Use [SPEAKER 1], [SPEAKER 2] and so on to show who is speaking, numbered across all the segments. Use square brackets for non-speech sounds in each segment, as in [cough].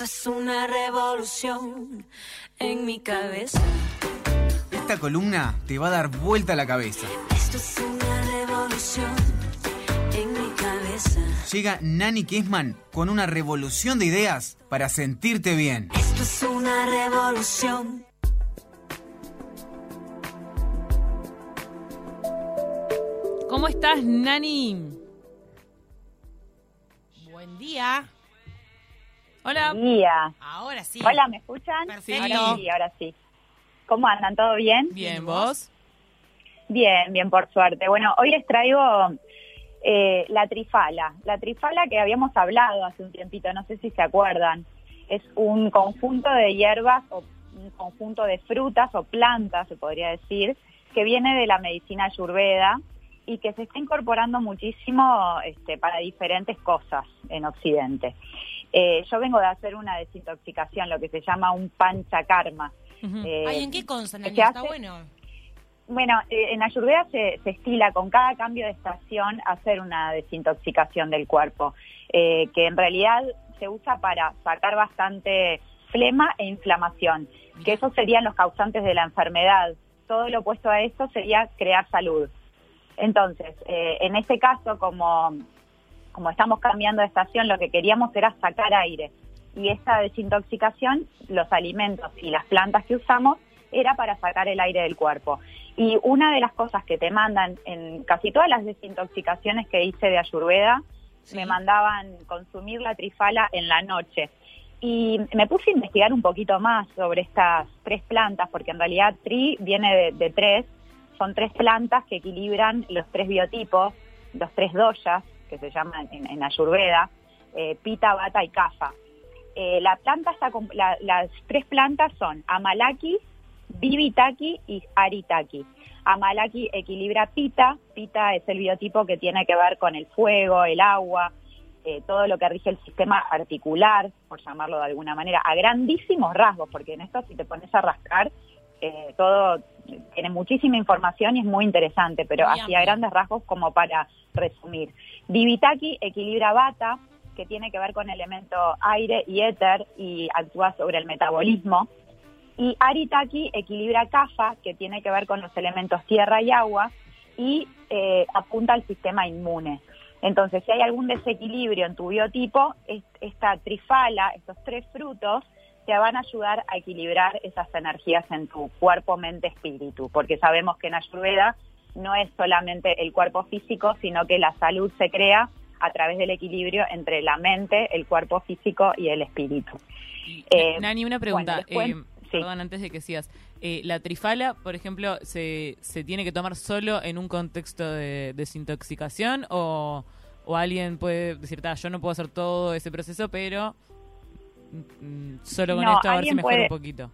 [SPEAKER 1] Esto es una revolución en mi cabeza.
[SPEAKER 2] Esta columna te va a dar vuelta a la cabeza.
[SPEAKER 1] Esto es una revolución en mi cabeza.
[SPEAKER 2] Llega Nani Kisman con una revolución de ideas para sentirte bien.
[SPEAKER 1] Esto es una revolución.
[SPEAKER 3] ¿Cómo estás, Nani? Buen día. Hola.
[SPEAKER 4] día.
[SPEAKER 3] Ahora sí.
[SPEAKER 4] Hola, ¿me escuchan?
[SPEAKER 3] Perfecto.
[SPEAKER 4] Ahora sí, ahora sí. ¿Cómo andan? ¿Todo bien?
[SPEAKER 3] Bien, ¿vos?
[SPEAKER 4] Bien, bien, por suerte. Bueno, hoy les traigo eh, la trifala. La trifala que habíamos hablado hace un tiempito, no sé si se acuerdan. Es un conjunto de hierbas o un conjunto de frutas o plantas, se podría decir, que viene de la medicina ayurveda y que se está incorporando muchísimo este, para diferentes cosas en Occidente. Eh, yo vengo de hacer una desintoxicación, lo que se llama un panchakarma.
[SPEAKER 3] Ujú.
[SPEAKER 4] Eh,
[SPEAKER 5] Ay, ¿en qué consta, Nani? Está
[SPEAKER 4] hace-
[SPEAKER 5] bueno.
[SPEAKER 4] Bueno, eh, en Ayurveda se, se estila con cada cambio de estación hacer una desintoxicación del cuerpo, eh, que en realidad se usa para sacar bastante flema e inflamación, que esos serían los causantes de la enfermedad. Todo lo opuesto a esto sería crear salud. Entonces, eh, en este caso, como, como estamos cambiando de estación, lo que queríamos era sacar aire. Y esta desintoxicación, los alimentos y las plantas que usamos, era para sacar el aire del cuerpo. Y una de las cosas que te mandan en casi todas las desintoxicaciones que hice de Ayurveda, me mandaban consumir la trifala en la noche. Y me puse a investigar un poquito más sobre estas tres plantas, porque en realidad tri viene de, de tres, son tres plantas que equilibran los tres biotipos, los tres doyas, que se llaman en, en Ayurveda, eh, Pita, Bata y Kapha. Eh, la planta está la- las tres plantas son Amalaki, Bibitaki y Aritaki. Amalaki equilibra Pita, Pita es el biotipo que tiene que ver con el fuego, el agua, eh, todo lo que rige el sistema articular, por llamarlo de alguna manera, a grandísimos rasgos, porque en esto si te pones a rascar, eh, todo tiene muchísima información y es muy interesante, pero
[SPEAKER 5] Muy
[SPEAKER 4] así
[SPEAKER 5] amplio.
[SPEAKER 4] a grandes rasgos como para resumir. Bibitaki equilibra Bata, que tiene que ver con el elemento aire y éter y actúa sobre el metabolismo. Y Aritaki equilibra Kapha, que tiene que ver con los elementos tierra y agua, y eh, apunta al sistema inmune. Entonces, si hay algún desequilibrio en tu biotipo, es- esta trifala, estos tres frutos, te van a ayudar a equilibrar esas energías en tu cuerpo, mente, espíritu, porque sabemos que en Ayurveda no es solamente el cuerpo físico, sino que la salud se crea a través del equilibrio entre la mente, el cuerpo físico y el espíritu. Eh,
[SPEAKER 3] Nani, una pregunta.
[SPEAKER 4] bueno, después-
[SPEAKER 3] eh,
[SPEAKER 4] sí.
[SPEAKER 3] Perdón, antes de que sigas. Eh, la trifala, por ejemplo, ¿se, ¿se tiene que tomar solo en un contexto de desintoxicación o, o alguien puede decir, "Ta, yo no puedo hacer todo ese proceso, pero solo con
[SPEAKER 4] No,
[SPEAKER 3] esto a ver si mejora un poquito?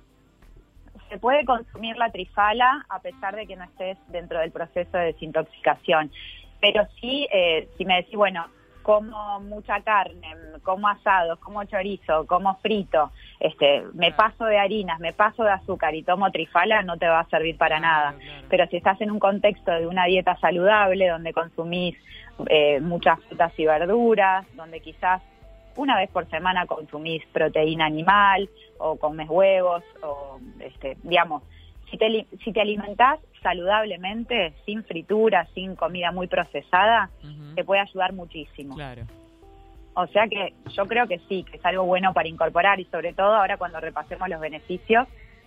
[SPEAKER 4] se puede consumir la trifala a pesar de que no estés dentro del proceso de desintoxicación. Pero sí, eh, si me decís, bueno, como mucha carne, como asados, como chorizo, como frito, este, me paso de harinas, me paso de azúcar y tomo trifala, no te va a servir para nada. Pero si estás en un contexto de una dieta saludable, donde consumís eh, muchas frutas y verduras, donde quizás una vez por semana consumís proteína animal o comes huevos o este, digamos si te, si te alimentás saludablemente sin fritura sin comida muy procesada te puede ayudar muchísimo
[SPEAKER 3] Claro.
[SPEAKER 4] o sea que yo creo que sí que es algo bueno para incorporar y sobre todo ahora cuando repasemos los beneficios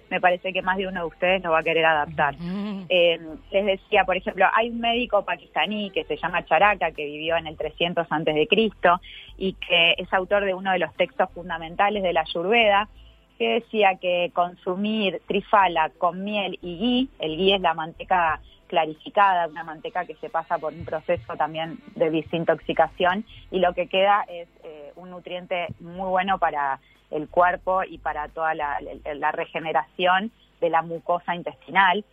[SPEAKER 4] me parece que más de uno de ustedes lo va a querer adaptar. Eh, les decía, por ejemplo, hay un médico pakistaní que se llama Charaka, que vivió en el 300 antes de Cristo y que es autor de uno de los textos fundamentales de la Ayurveda, que decía que consumir trifala con miel y ghee, el ghee es la manteca clarificada, una manteca que se pasa por un proceso también de desintoxicación y lo que queda es eh, un nutriente muy bueno para el cuerpo y para toda la, regeneración de la mucosa intestinal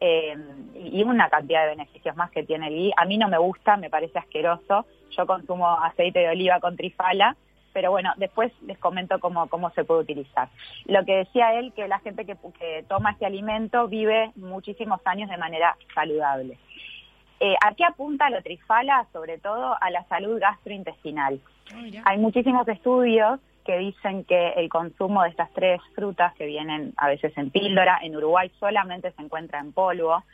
[SPEAKER 4] eh, y y una cantidad de beneficios más que tiene el ghee. A mí no me gusta, me parece asqueroso. Yo consumo aceite de oliva con trifala, pero bueno, después les comento cómo, cómo se puede utilizar. Lo que decía él, que la gente que, que toma este alimento vive muchísimos años de manera saludable. Eh, ¿A qué apunta la trifala? Sobre todo a la salud gastrointestinal. Hay muchísimos estudios que dicen que el consumo de estas tres frutas que vienen a veces en píldora, en Uruguay solamente se encuentra en polvo,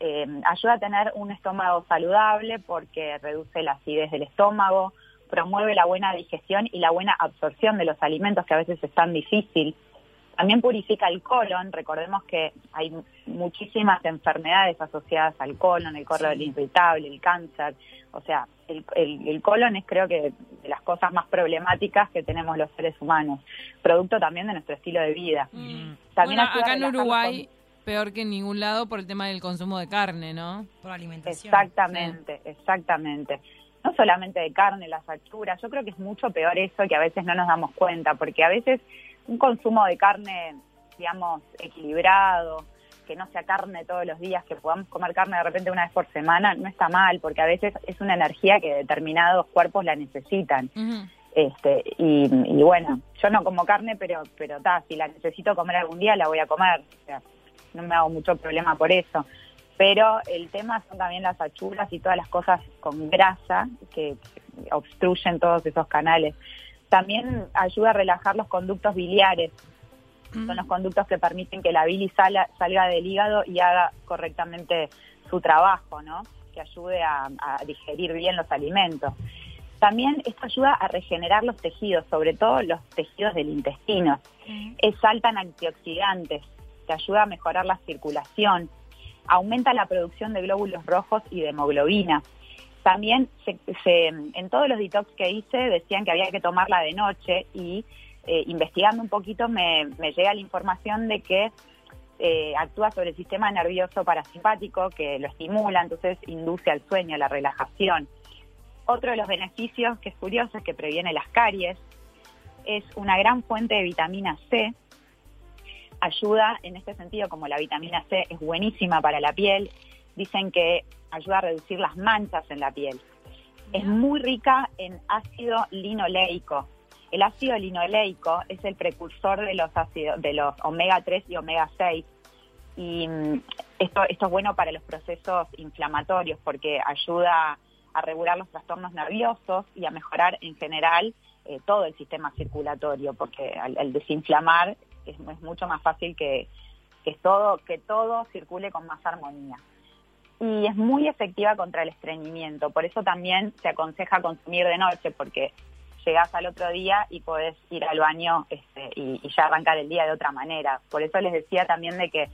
[SPEAKER 4] eh, ayuda a tener un estómago saludable porque reduce la acidez del estómago, promueve la buena digestión y la buena absorción de los alimentos que a veces es tan difícil. También purifica el colon, recordemos que hay muchísimas enfermedades asociadas al colon, el colon irritable, el cáncer, o sea, el, el, colon es creo que de las cosas más problemáticas que tenemos los seres humanos, producto también de nuestro estilo de vida.
[SPEAKER 3] Mm. También acá en Uruguay, peor que en ningún lado por el tema del consumo de carne, ¿no?
[SPEAKER 5] Por alimentación.
[SPEAKER 4] Exactamente, exactamente no solamente de carne, las facturas, yo creo que es mucho peor eso que a veces no nos damos cuenta, porque a veces un consumo de carne, digamos, equilibrado, que no sea carne todos los días, que podamos comer carne de repente una vez por semana, no está mal, porque a veces es una energía que determinados cuerpos la necesitan. Este, y, bueno, yo no como carne, pero pero ta, si la necesito comer algún día, la voy a comer. O sea, no me hago mucho problema por eso pero el tema son también las achuras y todas las cosas con grasa que obstruyen todos esos canales. También ayuda a relajar los conductos biliares, son los conductos que permiten que la bilis salga del hígado y haga correctamente su trabajo, ¿no? Que ayude a, digerir bien los alimentos. También esto ayuda a regenerar los tejidos, sobre todo los tejidos del intestino. Es alta en antioxidantes, que ayuda a mejorar la circulación, aumenta la producción de glóbulos rojos y de hemoglobina. También en todos los detox que hice decían que había que tomarla de noche y eh, investigando un poquito me, llega la información de que eh, actúa sobre el sistema nervioso parasimpático que lo estimula, entonces induce al sueño, la relajación. Otro de los beneficios que es curioso es que previene las caries, es una gran fuente de vitamina C, ayuda en este sentido, como la vitamina C es buenísima para la piel, dicen que ayuda a reducir las manchas en la piel. Es muy rica en ácido linoleico. El ácido linoleico es el precursor de los ácidos, de los omega 3 y omega 6 y mm, esto, esto es bueno para los procesos inflamatorios porque ayuda a regular los trastornos nerviosos y a mejorar en general eh, todo el sistema circulatorio, porque al desinflamar es, mucho más fácil que, que, todo, que todo circule con más armonía. Y es muy efectiva contra el estreñimiento, por eso también se aconseja consumir de noche, porque llegás al otro día y podés ir al baño este, y, y, ya arrancar el día de otra manera. Por eso les decía también de que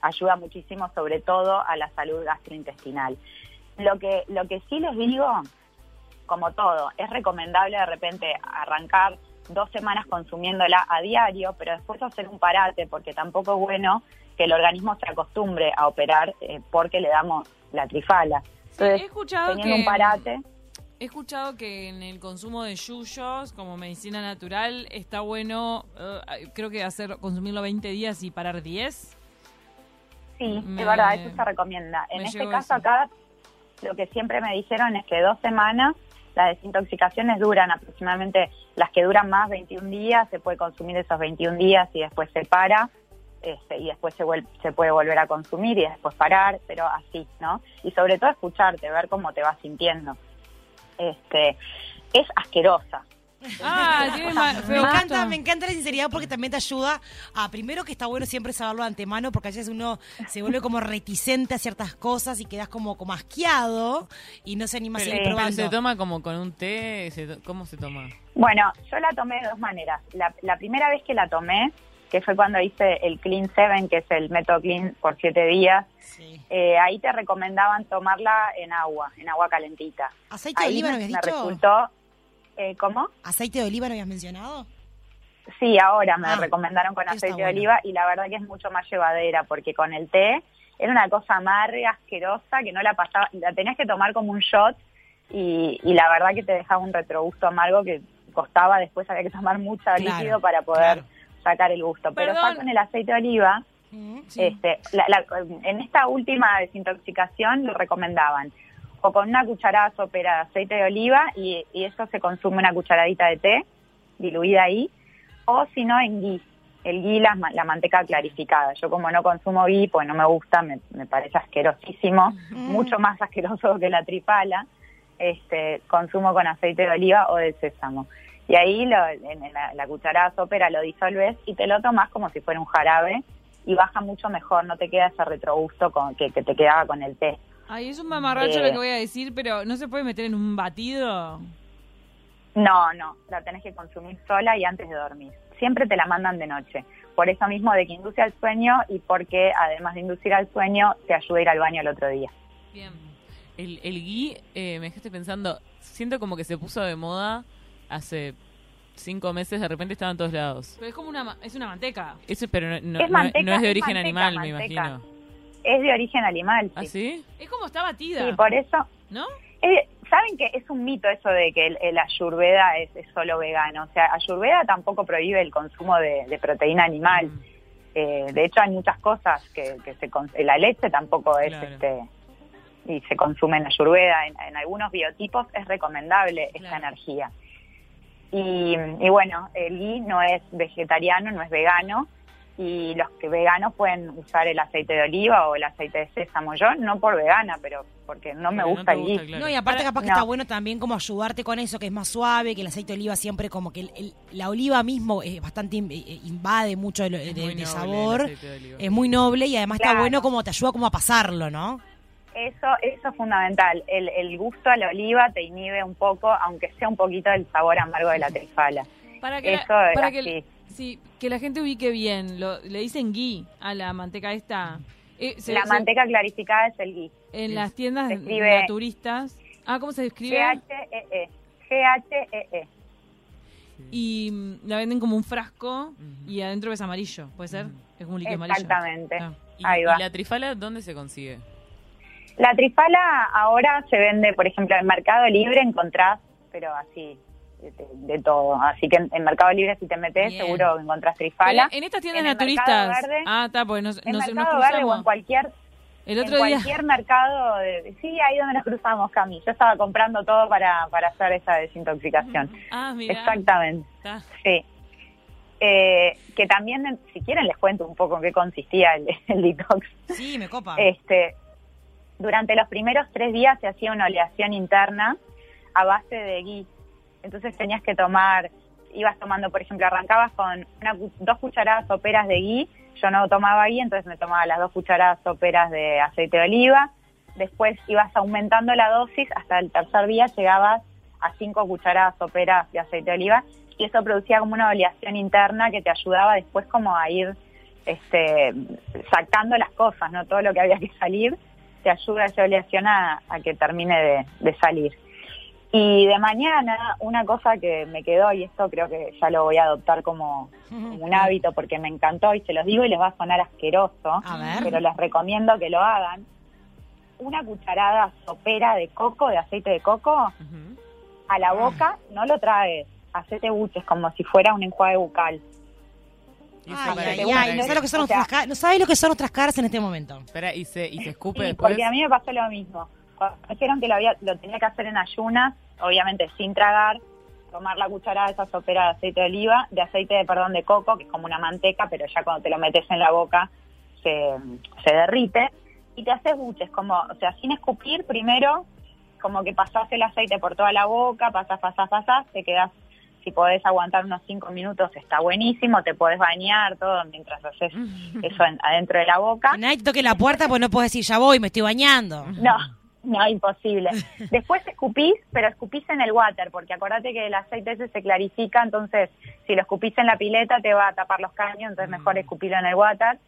[SPEAKER 4] ayuda muchísimo, sobre todo a la salud gastrointestinal. Lo que, lo que sí les digo, como todo, es recomendable de repente arrancar dos semanas consumiéndola a diario, pero después hacer un parate, porque tampoco es bueno que el organismo se acostumbre a operar eh, porque le damos la trifala.
[SPEAKER 3] Entonces, he escuchado
[SPEAKER 4] teniendo un parate...
[SPEAKER 3] He escuchado que en el consumo de yuyos como medicina natural está bueno, eh, creo que hacer consumirlo 20 días y parar 10.
[SPEAKER 4] Sí, es verdad, eso se recomienda. En este caso acá, lo que siempre me dijeron es que dos semanas las desintoxicaciones duran aproximadamente, las que duran más 21 días, se puede consumir esos 21 días y después se para. Este, y después se, se puede volver a consumir y después parar, pero así, ¿no? Y sobre todo escucharte, ver cómo te vas sintiendo. Este, es asquerosa,
[SPEAKER 3] Ah, [laughs]
[SPEAKER 5] me, encanta, me encanta la sinceridad porque también te ayuda a, primero que está bueno siempre saberlo de antemano, porque a veces uno se vuelve como reticente a ciertas cosas y quedas como, como asqueado y no se anima a seguir probando.
[SPEAKER 3] ¿Se toma como con un té? ¿Cómo se toma?
[SPEAKER 4] Bueno, yo la tomé de dos maneras. La, primera vez que la tomé, que fue cuando hice el Clean 7, que es el método Clean por siete días, eh, ahí te recomendaban tomarla en agua, en agua calentita.
[SPEAKER 5] ¿Aceite de oliva no habías
[SPEAKER 4] me resultó eh, ¿Cómo?
[SPEAKER 5] ¿Aceite de oliva no habías mencionado?
[SPEAKER 4] Sí, ahora me ah, recomendaron con aceite de oliva y la verdad que es mucho más llevadera porque con el té era una cosa amarga, asquerosa, que no la pasaba, la tenías que tomar como un shot y, la verdad que te dejaba un retrogusto amargo que costaba después había que tomar mucho líquido para poder sacar el gusto. Pero ya con el aceite de oliva, este, en esta última desintoxicación lo recomendaban o con una cucharada sopera de aceite de oliva y, eso se consume una cucharadita de té diluida ahí, o si no en ghee, el ghee, la, la, manteca clarificada. Yo como no consumo ghee, pues no me gusta, me, parece asquerosísimo, mucho más asqueroso que la tripala, este, consumo con aceite de oliva o de sésamo. Y ahí lo- en la, la cucharada sopera lo disolves y te lo tomas como si fuera un jarabe y baja mucho mejor, no te queda ese retrogusto con, que, que te quedaba con el té.
[SPEAKER 6] Ay, es un mamarracho
[SPEAKER 4] Eh.
[SPEAKER 6] lo que voy a decir, pero ¿no se puede meter en un batido?
[SPEAKER 4] No, no, la tenés que consumir sola y antes de dormir. Siempre te la mandan de noche. Por eso mismo de que induce al sueño y porque además de inducir al sueño, te ayuda a ir al baño el otro día.
[SPEAKER 6] Bien.
[SPEAKER 3] El, el gui, eh, me dejaste pensando, siento como que se puso de moda hace cinco meses, de repente estaba en todos lados.
[SPEAKER 6] Pero es como una, ma- es una manteca.
[SPEAKER 3] Eso, pero no, no-
[SPEAKER 4] Es
[SPEAKER 3] no-
[SPEAKER 4] manteca,
[SPEAKER 3] no es de
[SPEAKER 4] es
[SPEAKER 3] origen
[SPEAKER 4] manteca,
[SPEAKER 3] animal, me imagino.
[SPEAKER 4] Es de origen animal,
[SPEAKER 3] ¿Ah, sí.
[SPEAKER 6] Es como está batida,
[SPEAKER 4] Sí, por eso...
[SPEAKER 6] ¿no?
[SPEAKER 4] eh, Saben que es un mito eso de que el, el ayurveda es, es solo vegano. O sea, ayurveda tampoco prohíbe el consumo de, de proteína animal.
[SPEAKER 3] Mm.
[SPEAKER 4] Eh, de hecho, hay muchas cosas que, que se... La leche tampoco es...
[SPEAKER 3] Claro.
[SPEAKER 4] este y se consume en ayurveda. En, en algunos biotipos es recomendable esta
[SPEAKER 6] Claro.
[SPEAKER 4] energía. Y, y bueno, el ghee no es vegetariano, no es vegano, y los que veganos pueden usar el aceite de oliva o el aceite de sésamo. Yo no por vegana, pero porque no me gusta el
[SPEAKER 3] gusta, claro.
[SPEAKER 5] No, y aparte capaz que
[SPEAKER 4] no.
[SPEAKER 5] está bueno también como ayudarte con eso, que es más suave, que el aceite de oliva siempre como que el- el- la oliva mismo es bastante, in- eh, invade mucho de, de- de
[SPEAKER 3] noble
[SPEAKER 5] sabor, es muy noble y además está bueno como te ayuda como a pasarlo, ¿no?
[SPEAKER 4] Eso, eso es fundamental. El, el gusto a la oliva te inhibe un poco, aunque sea un poquito del sabor amargo de la trifala.
[SPEAKER 6] Para que,
[SPEAKER 4] Eso
[SPEAKER 6] la,
[SPEAKER 4] es
[SPEAKER 6] para que,
[SPEAKER 4] así.
[SPEAKER 6] Sí, que la gente ubique bien, lo, le dicen ghee a la manteca esta. Eh, se-
[SPEAKER 4] la
[SPEAKER 6] se-
[SPEAKER 4] manteca clarificada es el ghee.
[SPEAKER 6] En las tiendas
[SPEAKER 4] escribe-
[SPEAKER 6] naturistas. Ah, ¿cómo se escribe?
[SPEAKER 4] G-H-E-E. G-H-E-E.
[SPEAKER 6] Y mm, la venden como un frasco y adentro es amarillo, ¿puede ser? Es como un líquido
[SPEAKER 4] Exactamente.
[SPEAKER 6] amarillo. Ah.
[SPEAKER 3] ¿Y,
[SPEAKER 4] Ahí
[SPEAKER 3] y
[SPEAKER 4] va.
[SPEAKER 3] la trifala dónde se consigue?
[SPEAKER 4] La trifala ahora se vende, por ejemplo, en Mercado Libre encontrás, pero así, de, de todo. Así que en, en Mercado Libre si te metes
[SPEAKER 5] Bien.
[SPEAKER 4] seguro encontrás
[SPEAKER 6] Pero
[SPEAKER 4] trifala.
[SPEAKER 6] en estas tiendas
[SPEAKER 4] En
[SPEAKER 6] naturistas.
[SPEAKER 4] Verde-
[SPEAKER 6] ah, está, pues nos,
[SPEAKER 4] en
[SPEAKER 6] nos, nos
[SPEAKER 4] Mercado Verde o en cualquier,
[SPEAKER 6] El
[SPEAKER 4] en
[SPEAKER 6] otro día.
[SPEAKER 4] cualquier mercado, de- sí, ahí donde nos cruzamos, Cami. Yo estaba comprando todo para, para hacer esa desintoxicación.
[SPEAKER 6] Ah, mira.
[SPEAKER 4] Exactamente,
[SPEAKER 6] Está.
[SPEAKER 4] sí. Eh, que también, si quieren, les cuento un poco en qué consistía el, [laughs] el detox.
[SPEAKER 5] Sí, me copa.
[SPEAKER 4] Este, durante los primeros tres días se hacía una oleación interna a base de ghee. Entonces tenías que tomar, ibas tomando, por ejemplo, arrancabas con una dos cucharadas soperas de ghee. Yo no tomaba ghee, entonces me tomaba las dos cucharadas soperas de aceite de oliva. Después ibas aumentando la dosis hasta el tercer día llegabas a cinco cucharadas soperas de aceite de oliva y eso producía como una oleación interna que te ayudaba después como a ir este, sacando las cosas, no todo lo que había que salir, te ayuda esa oleación a, a que termine de, de salir. Y de mañana, una cosa que me quedó, y esto creo que ya lo voy a adoptar como, como un hábito porque me encantó y se los digo y les va a sonar asqueroso,
[SPEAKER 5] A ver.
[SPEAKER 4] pero les recomiendo que lo hagan. Una cucharada sopera de coco, de aceite de coco, a la boca, no lo traes, hacete buches como si fuera un enjuague bucal.
[SPEAKER 5] Ay, no sabes lo que son
[SPEAKER 4] O sea-
[SPEAKER 5] nuestras caras, no sabes lo que son nuestras caras en este momento.
[SPEAKER 3] Espera, y se, y se escupe
[SPEAKER 4] Sí,
[SPEAKER 3] después.
[SPEAKER 4] porque a mí me pasó lo mismo. Dijeron que lo, había, lo tenía que hacer en ayunas, obviamente sin tragar, tomar la cucharada de esa sopera de aceite de oliva, de aceite de perdón de coco, que es como una manteca, pero ya cuando te lo metes en la boca se, se derrite, y te haces buches, como, o sea, sin escupir primero, como que pasás el aceite por toda la boca, pasás, pasás, pasás, te quedas, si podés aguantar unos cinco minutos, está buenísimo, te podés bañar, todo, mientras haces [laughs] eso en- adentro de la boca.
[SPEAKER 5] Nadie toque la puerta pues no puedes decir ya voy, me estoy bañando.
[SPEAKER 4] No, no, imposible. [laughs] Después escupís, pero escupís en el water, porque acordate que el aceite ese se clarifica, entonces si lo escupís en la pileta te va a tapar los caños, entonces mejor escupirlo en el water.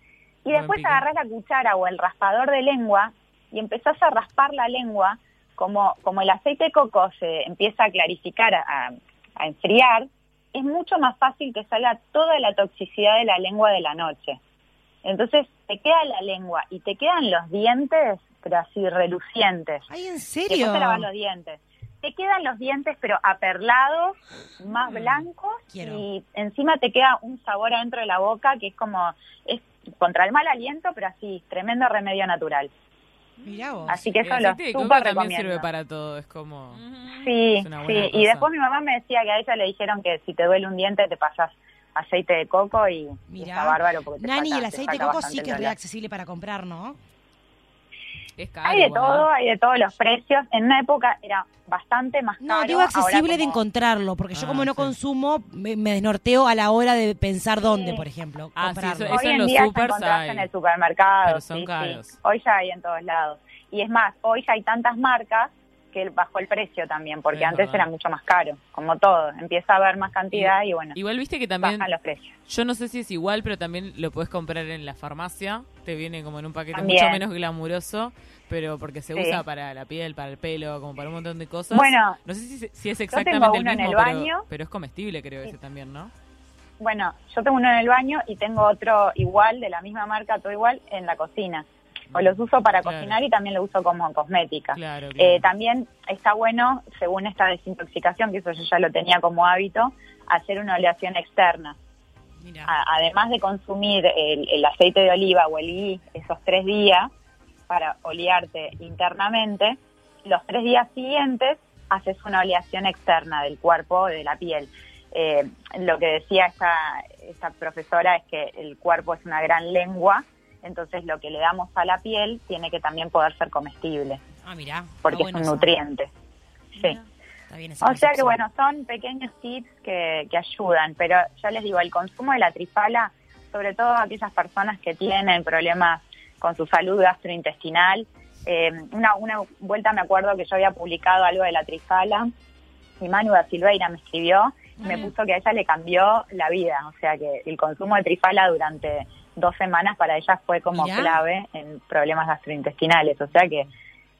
[SPEAKER 4] Y después agarrás la cuchara o el raspador de lengua y empezás a raspar la lengua, como, como el aceite de coco se empieza a clarificar, a, a enfriar, es mucho más fácil que salga toda la toxicidad de la lengua de la noche. Entonces te queda la lengua y te quedan los dientes, pero así relucientes.
[SPEAKER 5] Ay, ¿en
[SPEAKER 4] Después
[SPEAKER 5] serio?
[SPEAKER 4] te lavas los dientes. Te quedan los dientes, pero aperlados, más blancos,
[SPEAKER 5] quiero.
[SPEAKER 4] y encima te queda un sabor adentro de la boca que es como, es contra el mal aliento, pero así, tremendo remedio natural.
[SPEAKER 5] Mirá vos.
[SPEAKER 4] Así que
[SPEAKER 3] El
[SPEAKER 4] eso lo
[SPEAKER 3] de
[SPEAKER 4] súper
[SPEAKER 3] también
[SPEAKER 4] recomiendo.
[SPEAKER 3] sirve para todo, es como...
[SPEAKER 4] Sí,
[SPEAKER 3] Es una
[SPEAKER 4] sí.
[SPEAKER 3] buena
[SPEAKER 4] Y
[SPEAKER 3] cosa.
[SPEAKER 4] después mi mamá me decía que a ella le dijeron que si te duele un diente te pasas aceite de coco y, y
[SPEAKER 5] Mirá.
[SPEAKER 4] está bárbaro porque te
[SPEAKER 5] Nani,
[SPEAKER 4] saca-
[SPEAKER 5] el
[SPEAKER 4] te
[SPEAKER 5] aceite de coco sí que es accesible para comprar, ¿no?
[SPEAKER 6] Es caro.
[SPEAKER 4] Hay de todo, hay de todos los precios. En una época era bastante más caro.
[SPEAKER 5] No, digo accesible de encontrarlo, porque yo
[SPEAKER 3] Ah,
[SPEAKER 5] como no
[SPEAKER 3] sí.
[SPEAKER 5] consumo, me, me desnorteo a la hora de pensar dónde,
[SPEAKER 4] Sí.
[SPEAKER 5] por ejemplo,
[SPEAKER 3] Ah, sí,
[SPEAKER 5] comprarlo.
[SPEAKER 3] eso-
[SPEAKER 4] Hoy
[SPEAKER 3] en
[SPEAKER 4] en
[SPEAKER 3] los
[SPEAKER 4] día
[SPEAKER 3] hay,
[SPEAKER 4] en el supermercado.
[SPEAKER 3] pero son
[SPEAKER 4] sí, sí.
[SPEAKER 3] caros.
[SPEAKER 4] Hoy ya hay en todos lados. Y es más, hoy ya hay tantas marcas que bajó el precio también, porque
[SPEAKER 3] Es
[SPEAKER 4] antes
[SPEAKER 3] verdad.
[SPEAKER 4] era mucho más caro, como todo. Empieza a haber más cantidad y, bueno,
[SPEAKER 3] Igual viste que también,
[SPEAKER 4] bajan los precios.
[SPEAKER 3] yo no sé si es igual, pero también lo puedes comprar en la farmacia. Te viene como en un paquete
[SPEAKER 4] También.
[SPEAKER 3] mucho menos glamuroso, pero porque se
[SPEAKER 4] Sí.
[SPEAKER 3] usa para la piel, para el pelo, como para un montón de cosas.
[SPEAKER 4] Bueno,
[SPEAKER 3] no sé si, si es exactamente el mismo,
[SPEAKER 4] el
[SPEAKER 3] pero,
[SPEAKER 4] baño.
[SPEAKER 3] pero es comestible creo ese también, ¿no?
[SPEAKER 4] Bueno, yo tengo uno en el baño y tengo otro igual, de la misma marca, todo igual, en la cocina. O los uso para
[SPEAKER 3] Claro.
[SPEAKER 4] cocinar y también lo uso como cosmética.
[SPEAKER 3] Claro, claro.
[SPEAKER 4] Eh, también está bueno, según esta desintoxicación, que eso yo ya lo tenía como hábito, hacer una oleación externa.
[SPEAKER 5] Mirá.
[SPEAKER 4] Además de consumir el, el aceite de oliva o el ghee esos tres días para olearte internamente, los tres días siguientes haces una oleación externa del cuerpo, de la piel. Eh, lo que decía esta, esta profesora es que el cuerpo es una gran lengua, entonces lo que le damos a la piel tiene que también poder ser comestible,
[SPEAKER 5] Ah, mirá.
[SPEAKER 4] porque
[SPEAKER 5] bueno
[SPEAKER 4] es un nutriente. Sí.
[SPEAKER 5] Está bien esa
[SPEAKER 4] O sea que bueno, son pequeños tips que, que ayudan, pero ya les digo, el consumo de la trifala, sobre todo aquellas personas que tienen problemas con su salud gastrointestinal, eh, una, una vuelta me acuerdo que yo había publicado algo de la trifala y Manu da Silveira me escribió y me puso que a ella le cambió la vida, o sea que el consumo de trifala durante dos semanas para ella fue como
[SPEAKER 5] Mirá.
[SPEAKER 4] clave en problemas gastrointestinales, o sea que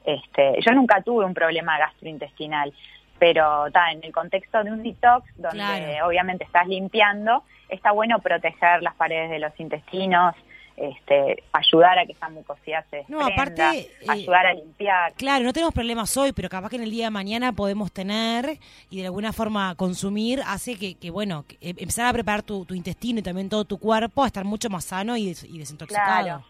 [SPEAKER 4] este, yo nunca tuve un problema gastrointestinal, pero está en el contexto de un detox donde
[SPEAKER 5] Claro.
[SPEAKER 4] obviamente estás limpiando, está bueno proteger las paredes de los intestinos, este, ayudar a que esa mucosidad se
[SPEAKER 5] No,
[SPEAKER 4] desprenda,
[SPEAKER 5] aparte, eh,
[SPEAKER 4] ayudar a limpiar.
[SPEAKER 5] Claro, no tenemos problemas hoy, pero capaz que en el día de mañana podemos tener y de alguna forma consumir hace que, que bueno, que, eh, empezar a preparar tu, tu intestino y también todo tu cuerpo a estar mucho más sano y, des- y desintoxicado.
[SPEAKER 4] Claro.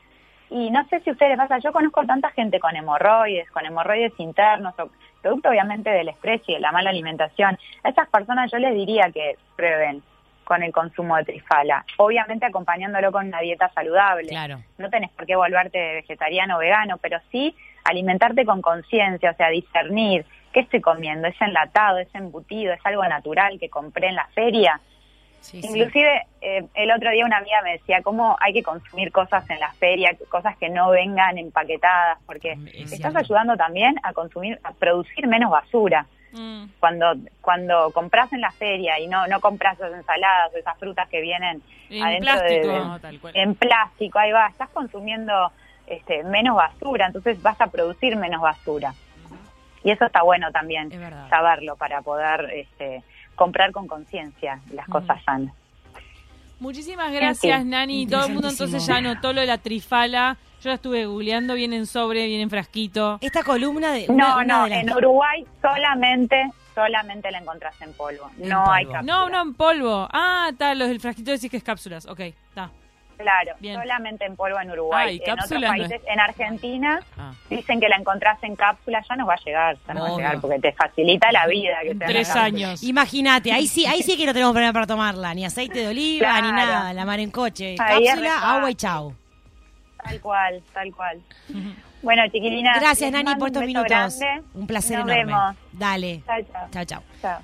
[SPEAKER 4] Y no sé si a ustedes pasa, yo conozco tanta gente con hemorroides, con hemorroides internos, o producto obviamente del estrés y de la mala alimentación. A esas personas yo les diría que prueben con el consumo de trifala, obviamente acompañándolo con una dieta saludable.
[SPEAKER 5] Claro.
[SPEAKER 4] No tenés por qué volverte vegetariano o vegano, pero sí alimentarte con conciencia, o sea, discernir qué estoy comiendo, es enlatado, es embutido, es algo natural que compré en la feria.
[SPEAKER 5] Sí, sí.
[SPEAKER 4] Inclusive eh, el otro día una amiga me decía cómo hay que consumir cosas en la feria, cosas que no vengan empaquetadas, porque
[SPEAKER 5] Es
[SPEAKER 4] estás
[SPEAKER 5] cierto.
[SPEAKER 4] ayudando también a consumir, a producir menos basura.
[SPEAKER 6] Mm.
[SPEAKER 4] Cuando cuando compras en la feria y no no compras esas ensaladas o esas frutas que vienen
[SPEAKER 6] En
[SPEAKER 4] adentro de-
[SPEAKER 6] plástico.
[SPEAKER 4] de-
[SPEAKER 3] No, tal cual.
[SPEAKER 4] en plástico, ahí va, estás consumiendo este, menos basura, entonces vas a producir menos basura. Y eso está bueno también
[SPEAKER 5] Es
[SPEAKER 4] saberlo para poder este, comprar con conciencia las cosas sanas.
[SPEAKER 6] Muchísimas gracias, Nani. Todo el mundo entonces ya anotó lo de la trifala. Yo la estuve googleando, viene en sobre, viene en frasquito.
[SPEAKER 5] Esta columna de...
[SPEAKER 4] No,
[SPEAKER 5] una- una
[SPEAKER 4] no,
[SPEAKER 5] de las-
[SPEAKER 4] en Uruguay solamente solamente la encontrás en polvo.
[SPEAKER 5] En
[SPEAKER 4] no hay cápsulas.
[SPEAKER 6] No, no en polvo. Ah, está, los del frasquito decís que es cápsulas. Ok, está.
[SPEAKER 4] Claro,
[SPEAKER 6] Bien.
[SPEAKER 4] solamente en polvo en Uruguay.
[SPEAKER 3] Ah, ¿y
[SPEAKER 4] en otros
[SPEAKER 3] no
[SPEAKER 4] países, en Argentina,
[SPEAKER 3] Ah.
[SPEAKER 4] dicen que la encontrás en cápsula, ya nos va a llegar, ya nos va a llegar porque te facilita la vida. Que
[SPEAKER 6] En
[SPEAKER 4] sea
[SPEAKER 6] tres años.
[SPEAKER 5] Imagínate, ahí sí, ahí sí que no tenemos problema para tomarla, ni aceite de oliva,
[SPEAKER 4] Claro.
[SPEAKER 5] ni nada, la mar en coche,
[SPEAKER 4] Ahí
[SPEAKER 5] cápsula, agua y chau.
[SPEAKER 4] Tal cual, tal cual. Bueno, chiquilinas.
[SPEAKER 5] Gracias, Nani, por estos minutos.
[SPEAKER 4] grande.
[SPEAKER 5] Un placer
[SPEAKER 4] Nos
[SPEAKER 5] enorme.
[SPEAKER 4] vemos.
[SPEAKER 5] Dale.
[SPEAKER 4] Chao, chao.
[SPEAKER 5] Chao, chao.
[SPEAKER 4] Chao.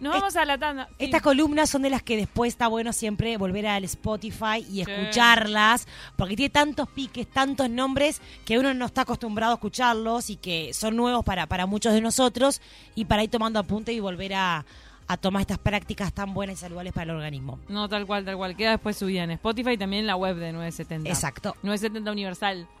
[SPEAKER 6] Nos vamos a la tanda. Sí.
[SPEAKER 5] Estas columnas son de las que después está bueno siempre volver al Spotify y escucharlas, porque tiene tantos piques, tantos nombres que uno no está acostumbrado a escucharlos y que son nuevos para, para muchos de nosotros y para ir tomando apunte y volver a, a tomar estas prácticas tan buenas y saludables para el organismo.
[SPEAKER 6] No, tal cual, tal cual. Queda después subida en Spotify y también en la web de 970.
[SPEAKER 5] Exacto.
[SPEAKER 6] 970 Universal.